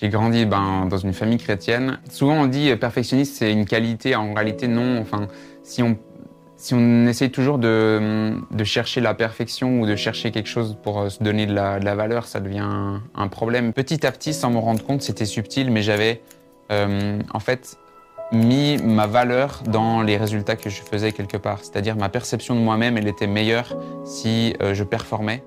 J'ai grandi ben, dans une famille chrétienne. Souvent on dit euh, perfectionniste c'est une qualité, en réalité non. Enfin, si on, si on essaye toujours de, de chercher la perfection ou de chercher quelque chose pour euh, se donner de la, valeur, ça devient un, problème. Petit à petit, sans me rendre compte, c'était subtil, mais j'avais euh, en fait mis ma valeur dans les résultats que je faisais quelque part. C'est-à-dire ma perception de moi-même, elle était meilleure si je performais.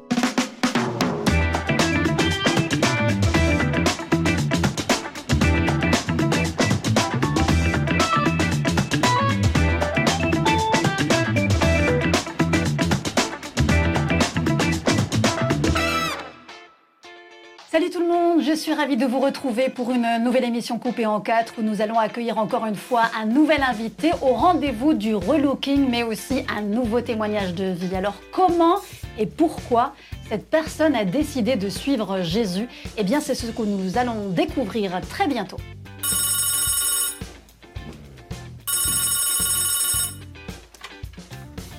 Je suis ravie de vous retrouver pour une nouvelle émission coupée en quatre où nous allons accueillir encore une fois un nouvel invité au rendez-vous du relooking mais aussi un nouveau témoignage de vie. Alors comment et pourquoi cette personne a décidé de suivre Jésus? Eh bien c'est ce que nous allons découvrir très bientôt.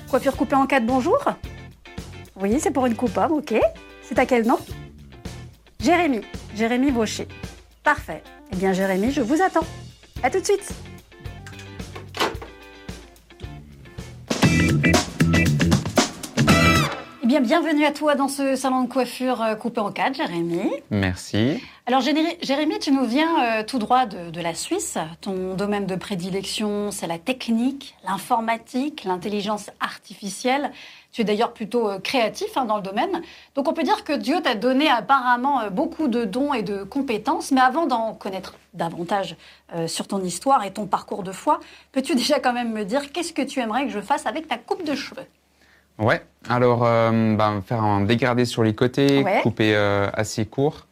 Coiffure coupée en quatre, bonjour Oui, c'est pour une coupe, hein, ok. C'est à quel nom? Jérémy, Jérémy Vaucher. Parfait. Eh bien, Jérémy, je vous attends. À tout de suite. Bien, bienvenue à toi dans ce salon de coiffure euh, coupé en quatre, Jérémy. Merci. Alors, Jérémy, tu nous viens euh, tout droit de, de la Suisse. Ton domaine de prédilection, c'est la technique, l'informatique, l'intelligence artificielle. Tu es d'ailleurs plutôt euh, créatif hein, dans le domaine. Donc on peut dire que Dieu t'a donné apparemment euh, beaucoup de dons et de compétences. Mais avant d'en connaître davantage sur ton histoire et ton parcours de foi, peux-tu déjà quand même me dire qu'est-ce que tu aimerais que je fasse avec ta coupe de cheveux? Ouais, alors euh, ben, faire un dégradé sur les côtés, Ouais. couper euh, assez court.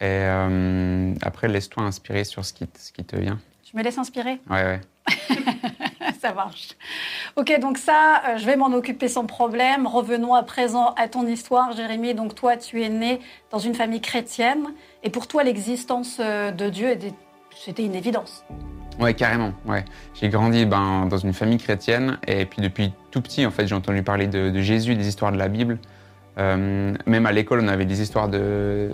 Et euh, après, laisse-toi inspirer sur ce qui, te- ce qui te vient. Je me laisse inspirer Ouais, ouais. Ça marche. Ok, donc ça, euh, je vais m'en occuper sans problème. Revenons à présent à ton histoire, Jérémy. Donc toi, tu es né dans une famille chrétienne. Et pour toi, l'existence euh, de Dieu, était- c'était une évidence. Ouais, carrément. Ouais. J'ai grandi ben, dans une famille chrétienne et puis depuis tout petit, en fait, j'ai entendu parler de, de Jésus, des histoires de la Bible. Euh, même à l'école, on avait des histoires de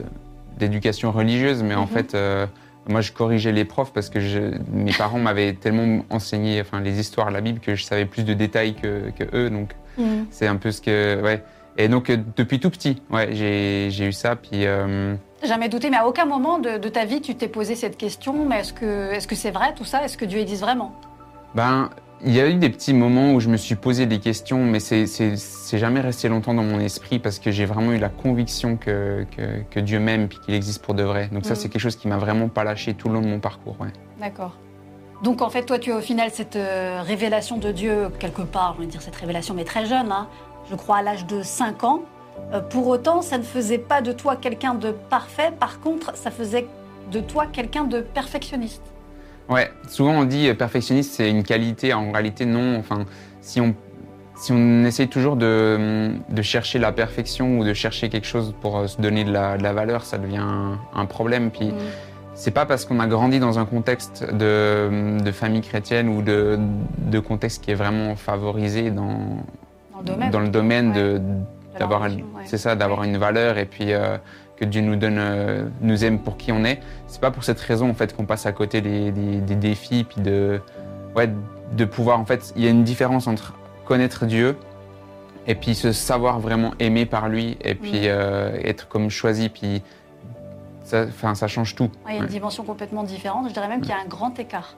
d'éducation religieuse, mais en Mhm. fait, euh, moi, je corrigeais les profs parce que je- mes parents m'avaient tellement enseigné, enfin, les histoires de la Bible que je savais plus de détails que, que eux, donc c'est un peu ce que, ouais. Et donc euh, depuis tout petit, ouais, j'ai eu ça, puis. euh, Jamais douté, mais à aucun moment de, de ta vie, tu t'es posé cette question. Mais est-ce que est-ce que c'est vrai tout ça? Est-ce que Dieu existe vraiment? Ben, il y a eu des petits moments où je me suis posé des questions, mais c'est- c'est c'est jamais resté longtemps dans mon esprit parce que j'ai vraiment eu la conviction que, que, que Dieu m'aime puis qu'il existe pour de vrai. Donc ça, Mhm. c'est quelque chose qui m'a vraiment pas lâché tout le long de mon parcours. Ouais. D'accord. Donc en fait, toi, tu as au final cette euh, révélation de Dieu, quelque part, on va dire cette révélation, mais très jeune, hein, je crois à l'âge de 5 ans. Euh, pour autant, ça ne faisait pas de toi quelqu'un de parfait. Par contre, ça faisait de toi quelqu'un de perfectionniste. Ouais, souvent on dit euh, perfectionniste, c'est une qualité. En réalité, non. Enfin, si on, si on essaye toujours de, de chercher la perfection ou de chercher quelque chose pour euh, se donner de la, de la valeur, ça devient un, un problème. Puis C'est pas parce qu'on a grandi dans un contexte de, de famille chrétienne ou de, de contexte qui est vraiment favorisé dans, Dans le domaine. dans le domaine de- d'avoir ouais. c'est ça d'avoir une valeur et puis euh, que Dieu nous donne euh, nous aime pour qui on est c'est pas pour cette raison en fait qu'on passe à côté des, des- des défis puis de ouais de pouvoir en fait il y a une différence entre connaître Dieu et puis se savoir vraiment aimer par lui et puis Mm. euh, être comme choisi puis ça enfin ça change tout Ouais, il y a une Ouais. dimension complètement différente. Je dirais même qu'il y a un grand écart.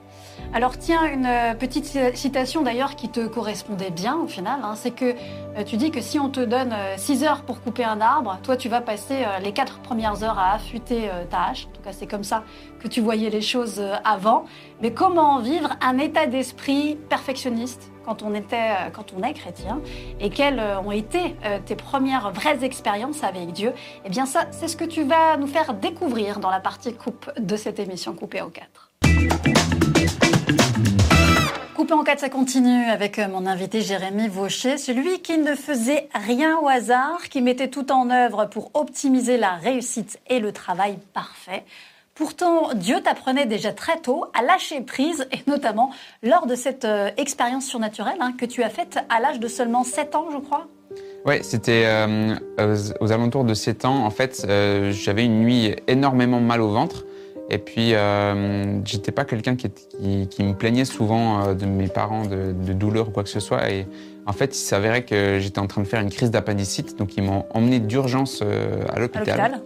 Alors tiens, une euh, petite ci- citation d'ailleurs qui te correspondait bien au final. hein, c'est que euh, tu dis que si on te donne 6 heures pour couper un arbre, toi tu vas passer euh, les 4 premières heures à affûter euh, ta hache. En tout cas, c'est comme ça que tu voyais les choses euh, avant. Mais comment vivre un état d'esprit perfectionniste? Quand on, était, euh, quand on est chrétien et quelles euh, ont été euh, tes premières vraies expériences avec Dieu Eh bien ça, c'est ce que tu vas nous faire découvrir dans la partie coupe de cette émission Coupée en 4. Coupé en 4, ça continue avec mon invité Jérémy Vaucher, celui qui ne faisait rien au hasard, qui mettait tout en œuvre pour optimiser la réussite et le travail parfait. Pourtant, Dieu t'apprenait déjà très tôt à lâcher prise, et notamment lors de cette euh, expérience surnaturelle hein, que tu as faite à l'âge de seulement 7 ans, je crois. Ouais, c'était euh, aux, aux alentours de 7 ans. En fait, euh, j'avais une nuit énormément mal au ventre. Et puis, j'étais pas quelqu'un qui, qui, qui, me plaignait souvent de mes parents de, de douleur ou quoi que ce soit. Et en fait, il s'avérait que j'étais en train de faire une crise d'appendicite, donc ils m'ont emmené d'urgence à l'hôpital.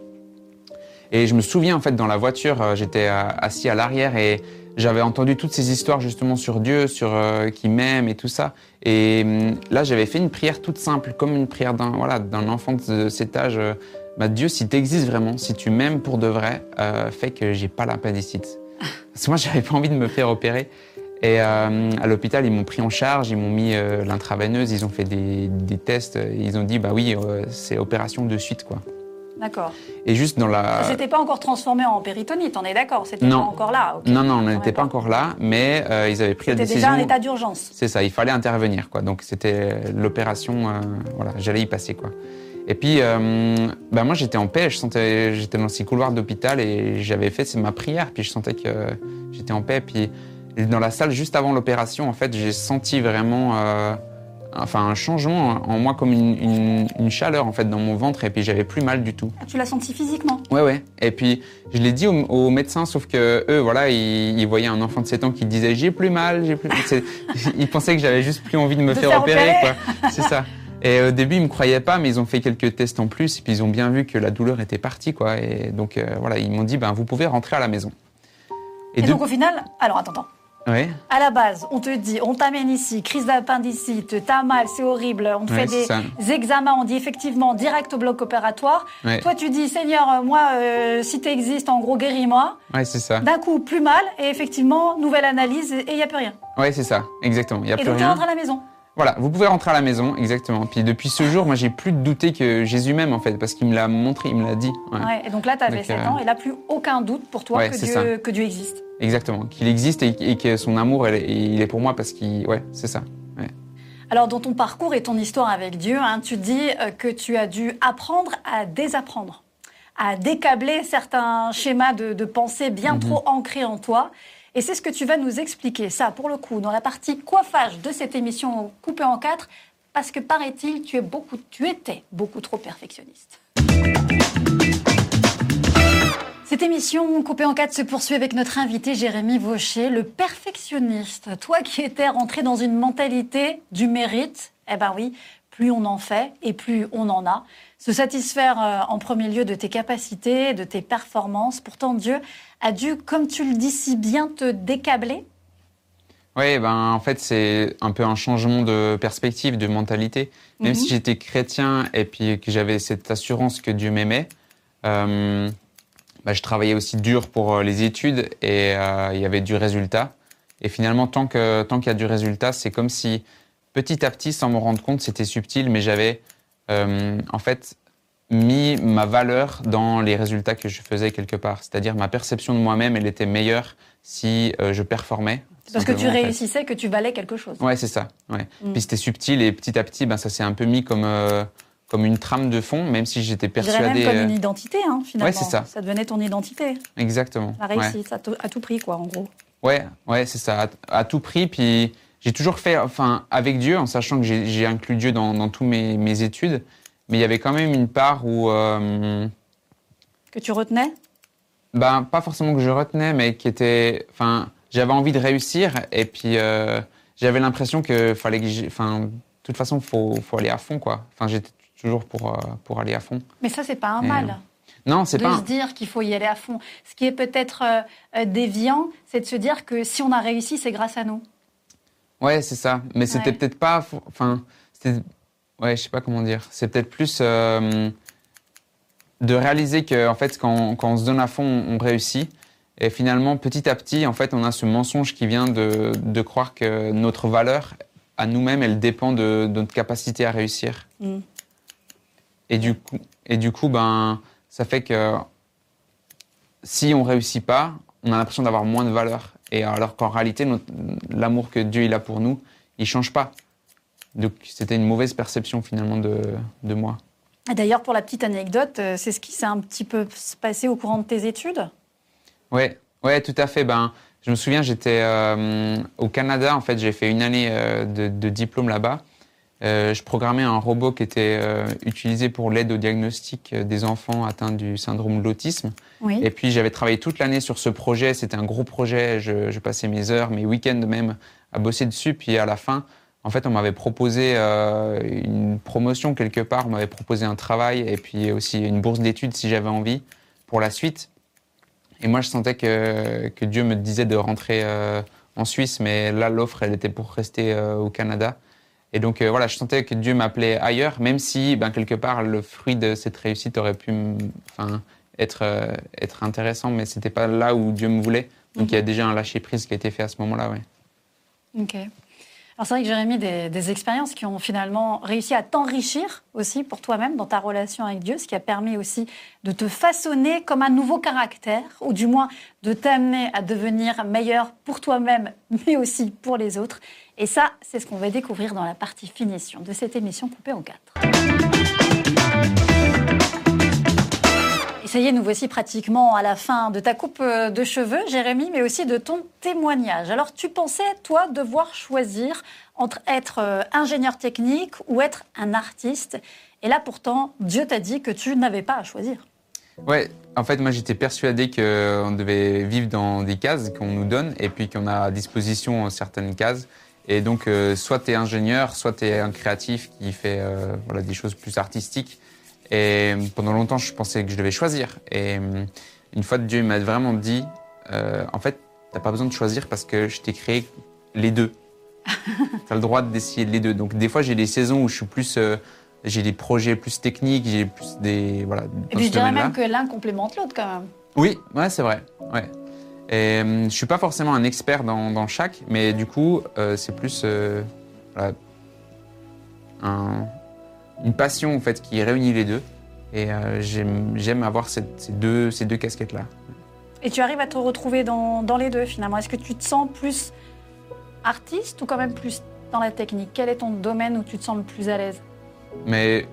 Et je me souviens en fait dans la voiture, euh, j'étais euh, assis à l'arrière et j'avais entendu toutes ces histoires justement sur Dieu, sur euh, qui m'aime et tout ça. Et hum, là, j'avais fait une prière toute simple, comme une prière d'un voilà, d'un enfant de cet âge. Bah, Dieu, si tu existes vraiment, si tu m'aimes pour de vrai, fais que j'ai pas l'appendicite. Parce que moi, j'avais pas envie de me faire opérer. Et à l'hôpital, ils m'ont pris en charge, ils m'ont mis l'intraveineuse, ils ont fait des, tests, ils ont dit bah oui, c'est opération de suite quoi. D'accord. Et juste dans la. C'était pas encore transformé en péritonite, on est d'accord C'était pas encore là. Non, non, on n'était pas encore là, mais euh, ils avaient pris la C'était décision. déjà un état d'urgence. C'est ça, il fallait intervenir, quoi. Donc c'était l'opération, euh, voilà, j'allais y passer, quoi. Et puis, euh, bah, moi j'étais en paix, je sentais, j'étais dans ces couloirs d'hôpital et j'avais fait c'est ma prière, puis je sentais que j'étais en paix. Puis dans la salle juste avant l'opération, en fait, j'ai senti vraiment, euh, enfin un changement en moi comme une, une- une chaleur en fait dans mon ventre et puis j'avais plus mal du tout. Ah, tu l'as senti physiquement? Ouais, ouais. Et puis, je l'ai dit aux, aux médecins, sauf que eux, voilà, ils, ils voyaient un enfant de 7 ans qui disait j'ai plus mal, j'ai plus. Ils pensaient que j'avais juste plus envie de me De faire faire opérer, opérer. quoi. C'est ça. Et au début, ils me croyaient pas, mais ils ont fait quelques tests en plus, et puis ils ont bien vu que la douleur était partie, quoi. Et donc, euh, voilà, ils m'ont dit, ben, vous pouvez rentrer à la maison. Et, de- donc au final, alors attends, attends. Ouais, À la base, on te dit, on t'amène ici, crise d'appendicite, t'as mal, c'est horrible, on te fait ça. des examens, on dit effectivement direct au bloc opératoire. Toi, tu dis, Seigneur, euh, moi, euh, si tu existes, en gros, guéris-moi. ouais, c'est ça. D'un coup, plus mal, et effectivement, nouvelle analyse, et il n'y a plus rien. Ouais, c'est ça, exactement. Il y a Et plus donc, tu rien. rentres à la maison. Voilà, vous pouvez rentrer à la maison, exactement. Puis depuis ce jour, moi, j'ai plus de douter que Jésus m'aime, en fait, parce qu'il me l'a montré, il me l'a dit. Ouais. Ouais, et donc là, tu avais Donc, 7 euh, ans, et là, plus aucun doute pour toi Ouais, que, Dieu, que Dieu existe. Exactement, qu'il existe et, et que son amour, elle- il est pour moi parce qu'il, ouais, c'est ça. Alors, dans ton parcours et ton histoire avec Dieu, hein, tu dis euh, que tu as dû apprendre à désapprendre, à décabler certains schémas de, de pensée bien Mhm. trop ancrés en toi. Et c'est ce que tu vas nous expliquer, ça, pour le coup, dans la partie coiffage de cette émission coupée en quatre, parce que paraît-il, tu, es beaucoup, tu étais beaucoup trop perfectionniste. Cette émission coupée en quatre se poursuit avec notre invité Jérémy Vaucher, le perfectionniste. Toi qui étais rentré dans une mentalité du mérite, eh ben oui, plus on en fait et plus on en a. Se satisfaire euh, en premier lieu de tes capacités, de tes performances. Pourtant, Dieu a dû, comme tu le dis si bien, te décabler. Oui, ben en fait c'est un peu un changement de perspective, de mentalité. Même Mhm. si j'étais chrétien et puis que j'avais cette assurance que Dieu m'aimait, euh, bah, je travaillais aussi dur pour euh, les études et euh, il y avait du résultat. Et finalement, tant qu'il y a du résultat, c'est comme si petit à petit, sans m'en rendre compte, c'était subtil, mais j'avais euh, en fait mis ma valeur dans les résultats que je faisais quelque part. C'est-à-dire ma perception de moi-même, elle était meilleure si euh, je performais. Parce que tu fait. réussissais, que tu valais quelque chose. Ouais, c'est ça. Ouais. Mm. Puis c'était subtil et petit à petit, ben, ça s'est un peu mis comme, euh, comme une trame de fond, même si j'étais persuadé. même comme une identité, hein, finalement. Ouais, c'est ça. Ça devenait ton identité, Exactement. la ouais. réussite, à, tout, à tout prix, quoi, en gros. Ouais, ouais, c'est ça, à, à tout prix. Puis j'ai toujours fait, enfin, avec Dieu, en sachant que j'ai inclus Dieu dans, dans tous mes, mes études, mais il y avait quand même une part où, euh, Que tu retenais? Ben, pas forcément que je retenais, mais qui était, enfin, j'avais envie de réussir, et puis euh, j'avais l'impression que fallait que, enfin, de toute façon, faut, faut aller à fond, quoi. Enfin, j'étais toujours pour, euh, pour aller à fond. Mais ça, c'est pas un Et, mal. Non, c'est de pas. se un- dire qu'il faut y aller à fond. Ce qui est peut-être euh, déviant, c'est de se dire que si on a réussi, c'est grâce à nous. Ouais, c'est ça. Mais c'était peut-être pas. Enfin, c'était. Ouais, je sais pas comment dire. C'est peut-être plus euh, de réaliser que, en fait, quand, quand on se donne à fond, on réussit. Et finalement, petit à petit, en fait, on a ce mensonge qui vient de, de croire que notre valeur à nous-mêmes, elle dépend de, de notre capacité à réussir. Mm. Et du coup, et du coup, ben, ça fait que si on réussit pas, on a l'impression d'avoir moins de valeur. Et alors qu'en réalité, l'amour que Dieu il a pour nous, il change pas. Donc c'était une mauvaise perception finalement de, de moi. D'ailleurs, pour la petite anecdote, euh, c'est ce qui s'est un petit peu passé au courant de tes études? Ouais, ouais, tout à fait. Ben, je me souviens, j'étais euh, au Canada. En fait, j'ai fait une année euh, de, de diplôme là-bas. Euh, je programmais un robot qui était euh, utilisé pour l'aide au diagnostic euh, des enfants atteints du syndrome de l'autisme. Oui. Et puis j'avais travaillé toute l'année sur ce projet. C'était un gros projet. Je, je passais mes heures, mes week-ends même à bosser dessus. Puis à la fin, en fait, on m'avait proposé euh, une promotion quelque part. On m'avait proposé un travail et puis aussi une bourse d'études si j'avais envie pour la suite. Et moi, je sentais que, que Dieu me disait de rentrer en Suisse, mais là, l'offre, elle était pour rester au Canada. Et donc, euh, voilà, je sentais que Dieu m'appelait ailleurs, même si, ben, quelque part, le fruit de cette réussite aurait pu être, euh, être intéressant, mais c'était pas là où Dieu me voulait. Donc, il y a déjà un lâcher-prise qui a été fait à ce moment-là, ouais. Ok. Alors c'est vrai que Jérémy, des, des expériences qui ont finalement réussi à t'enrichir aussi pour toi-même dans ta relation avec Dieu, ce qui a permis aussi de te façonner comme un nouveau caractère, ou du moins de t'amener à devenir meilleur pour toi-même, mais aussi pour les autres. Et ça, c'est ce qu'on va découvrir dans la partie finition de cette émission coupée en quatre. Ça y est, nous voici pratiquement à la fin de ta coupe euh, de cheveux, Jérémy, mais aussi de ton témoignage. Alors, tu pensais, toi, devoir choisir entre être euh, ingénieur technique ou être un artiste. Et là, pourtant, Dieu t'a dit que tu n'avais pas à choisir. Ouais, en fait, moi j'étais persuadé qu'on devait vivre dans des cases qu'on nous donne et puis qu'on a à disposition certaines cases. Et donc, euh, soit tu es ingénieur, soit tu es un créatif qui fait voilà, des choses plus artistiques. Et pendant longtemps, je pensais que je devais choisir. Et euh, une fois, Dieu m'a vraiment dit euh, en fait, t'as pas besoin de choisir parce que je t'ai créé les deux. tu as le droit d'essayer les deux. Donc, des fois, j'ai des saisons où je suis plus. euh, j'ai des projets plus techniques, j'ai plus des. Voilà, Et puis, je dirais même que l'un complémente l'autre quand même. Oui, ouais, c'est vrai. Ouais. Et, euh, je suis pas forcément un expert dans, dans chaque, mais du coup, euh, c'est plus euh, voilà, un- une passion en fait qui réunit les deux. Et euh, j'aime avoir cette- ces deux, ces deux casquettes-là. Et tu arrives à te retrouver dans, dans les deux finalement. Est-ce que tu te sens plus artiste ou quand même plus dans la technique? Quel est ton domaine où tu te sens le plus à l'aise? Mais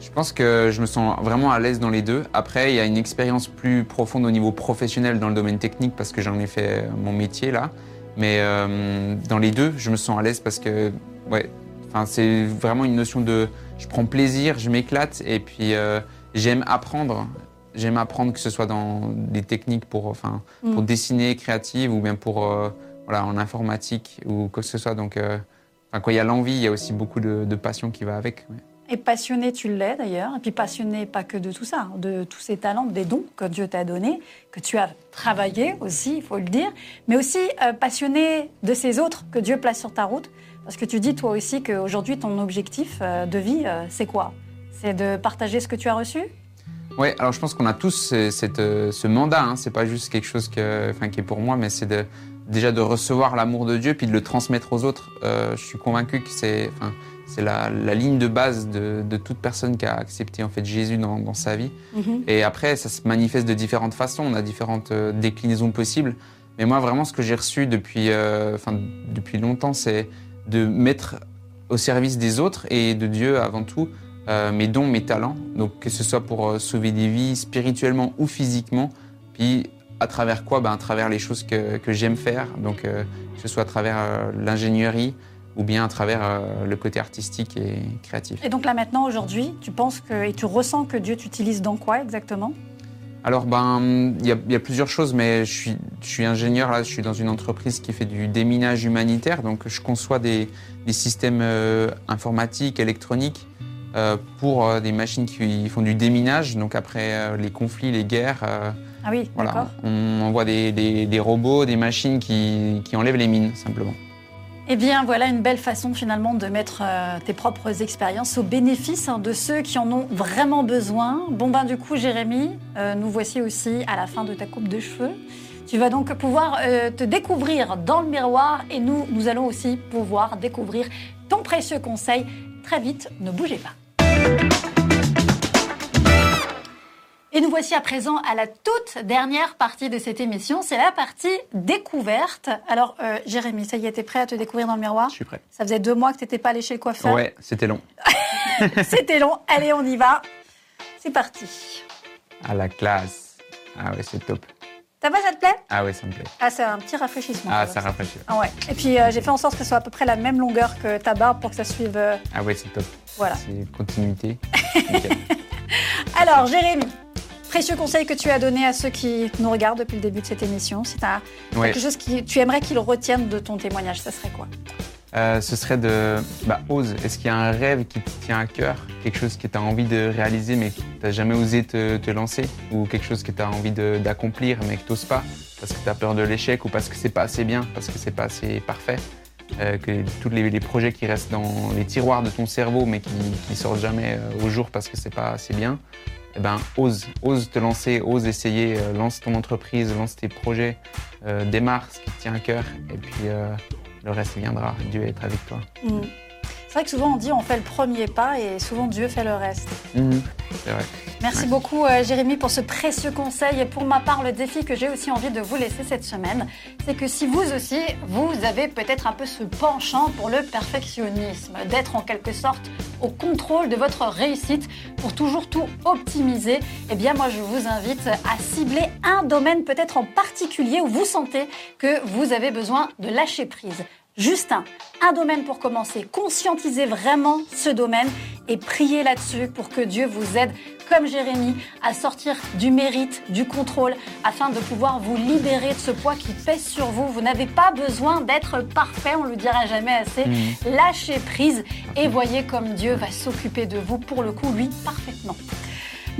je pense que je me sens vraiment à l'aise dans les deux. Après, il y a une expérience plus profonde au niveau professionnel dans le domaine technique parce que j'en ai fait mon métier là. Mais euh, dans les deux, je me sens à l'aise parce que ouais, enfin c'est vraiment une notion de je prends plaisir, je m'éclate et puis euh, j'aime apprendre. J'aime apprendre que ce soit dans des techniques pour enfin pour Mm. dessiner créative ou bien pour euh, voilà en informatique ou quoi que ce soit. Donc euh, enfin, quand il y a l'envie, il y a aussi beaucoup de, de passion qui va avec. ouais. Et passionné, tu l'es d'ailleurs. Et puis passionné, pas que de tout ça, hein, de tous ces talents, des dons que Dieu t'a donnés, que tu as travaillé aussi, il faut le dire. Mais aussi euh, passionné de ces autres que Dieu place sur ta route. Parce que tu dis toi aussi qu'aujourd'hui, ton objectif euh, de vie, euh, c'est quoi? C'est de partager ce que tu as reçu? Ouais, alors je pense qu'on a tous ce, cette, euh, ce mandat. Hein. C'est pas juste quelque chose que, enfin, qui est pour moi, mais c'est de, déjà de recevoir l'amour de Dieu puis de le transmettre aux autres. Euh, je suis convaincu que c'est, enfin, c'est la, la ligne de base de, de toute personne qui a accepté en fait Jésus dans, dans sa vie. Et après, ça se manifeste de différentes façons. On a différentes euh, déclinaisons possibles. Mais moi, vraiment, ce que j'ai reçu depuis, euh, enfin, depuis longtemps, c'est de mettre au service des autres et de Dieu avant tout euh, mes dons, mes talents. Donc, que ce soit pour euh, sauver des vies spirituellement ou physiquement. Puis, à travers quoi? Ben, À travers les choses que, que j'aime faire. Donc, euh, que ce soit à travers l'ingénierie ou bien à travers le côté artistique et créatif. Et donc là maintenant, aujourd'hui, tu penses que, et tu ressens que Dieu t'utilise dans quoi exactement? Alors, ben, il y, a- il y a plusieurs choses, mais je suis, je suis ingénieur, là, je suis dans une entreprise qui fait du déminage humanitaire, donc je conçois des, des systèmes euh, informatiques, électroniques, euh, pour euh, des machines qui font du déminage, donc après les conflits, les guerres, euh, Ah oui, voilà, d'accord. on envoie des, des- des robots, des machines qui, qui enlèvent les mines, simplement. Eh bien, voilà une belle façon finalement de mettre euh, tes propres expériences au bénéfice hein, de ceux qui en ont vraiment besoin. Bon ben du coup, Jérémy, euh, nous voici aussi à la fin de ta coupe de cheveux. Tu vas donc pouvoir euh, te découvrir dans le miroir et nous, nous allons aussi pouvoir découvrir ton précieux conseil. Très vite, ne bougez pas. Et nous voici à présent à la toute dernière partie de cette émission, c'est la partie découverte. Alors, euh, Jérémy, ça y est, t'es prêt à te découvrir dans le miroir? Je suis prêt. Ça faisait deux mois que t'étais pas allé chez le coiffeur. Ouais, c'était long. C'était long. Allez, on y va. C'est parti. À la classe. Ah ouais, c'est top. T'as pas, ça te plaît? Ah oui, ça me plaît. Ah, c'est un petit rafraîchissement. Ah, ça, ça va. rafraîchit. Ah ouais. Et puis euh, j'ai fait en sorte que ce soit à peu près la même longueur que ta barbe pour que ça suive. euh, Ah ouais, c'est top. Voilà. C'est une continuité. Nickel. Alors, Jérémy, précieux conseil que tu as donné à ceux qui nous regardent depuis le début de cette émission. Si tu as quelque chose que tu aimerais qu'ils retiennent de ton témoignage, ça serait quoi? Euh, ce serait de. Bah, ose. Est-ce qu'il y a un rêve qui te tient à cœur? Quelque chose que tu as envie de réaliser mais que tu n'as jamais osé te, te lancer? Ou quelque chose que tu as envie d'accomplir mais que tu n'oses pas? Parce que tu as peur de l'échec ou parce que c'est pas assez bien, parce que c'est pas assez parfait? Euh, Que tous les, projets qui restent dans les tiroirs de ton cerveau mais qui, qui sortent jamais euh, au jour parce que c'est pas assez bien eh ben, ose, ose te lancer, ose essayer, euh, lance ton entreprise, lance tes projets, démarre ce qui te tient à cœur et puis le reste viendra. Dieu est avec toi. Hmm. C'est vrai que souvent on dit on fait le premier pas et souvent Dieu fait le reste. C'est vrai. Merci Ouais. beaucoup euh, Jérémy pour ce précieux conseil et pour ma part le défi que j'ai aussi envie de vous laisser cette semaine, c'est que si vous aussi vous avez peut-être un peu ce penchant pour le perfectionnisme, d'être en quelque sorte au contrôle de votre réussite pour toujours tout optimiser, eh bien moi je vous invite à cibler un domaine peut-être en particulier où vous sentez que vous avez besoin de lâcher prise. Juste un, un domaine pour commencer. Conscientisez vraiment ce domaine et priez là-dessus pour que Dieu vous aide, comme Jérémie, à sortir du mérite, du contrôle, afin de pouvoir vous libérer de ce poids qui pèse sur vous. Vous n'avez pas besoin d'être parfait, on ne le dira jamais assez. Mhm. Lâchez prise et voyez comme Dieu va s'occuper de vous, pour le coup, lui, parfaitement.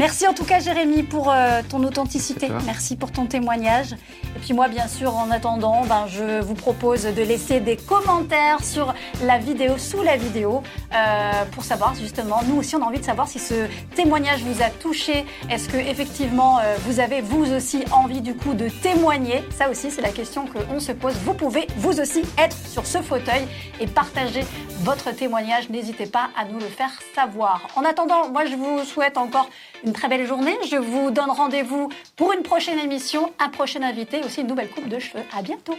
Merci en tout cas Jérémy pour euh, ton authenticité, merci pour ton témoignage. Et puis moi bien sûr en attendant, ben, je vous propose de laisser des commentaires sur la vidéo, sous la vidéo, euh, pour savoir justement, nous aussi on a envie de savoir si ce témoignage vous a touché. Est-ce que effectivement euh, vous avez vous aussi envie du coup de témoigner? Ça aussi c'est la question qu'on se pose. Vous pouvez vous aussi être sur ce fauteuil et partager votre témoignage. N'hésitez pas à nous le faire savoir. En attendant, moi je vous souhaite encore une très belle journée. Je vous donne rendez-vous pour une prochaine émission, un prochain invité, aussi une nouvelle coupe de cheveux. À bientôt.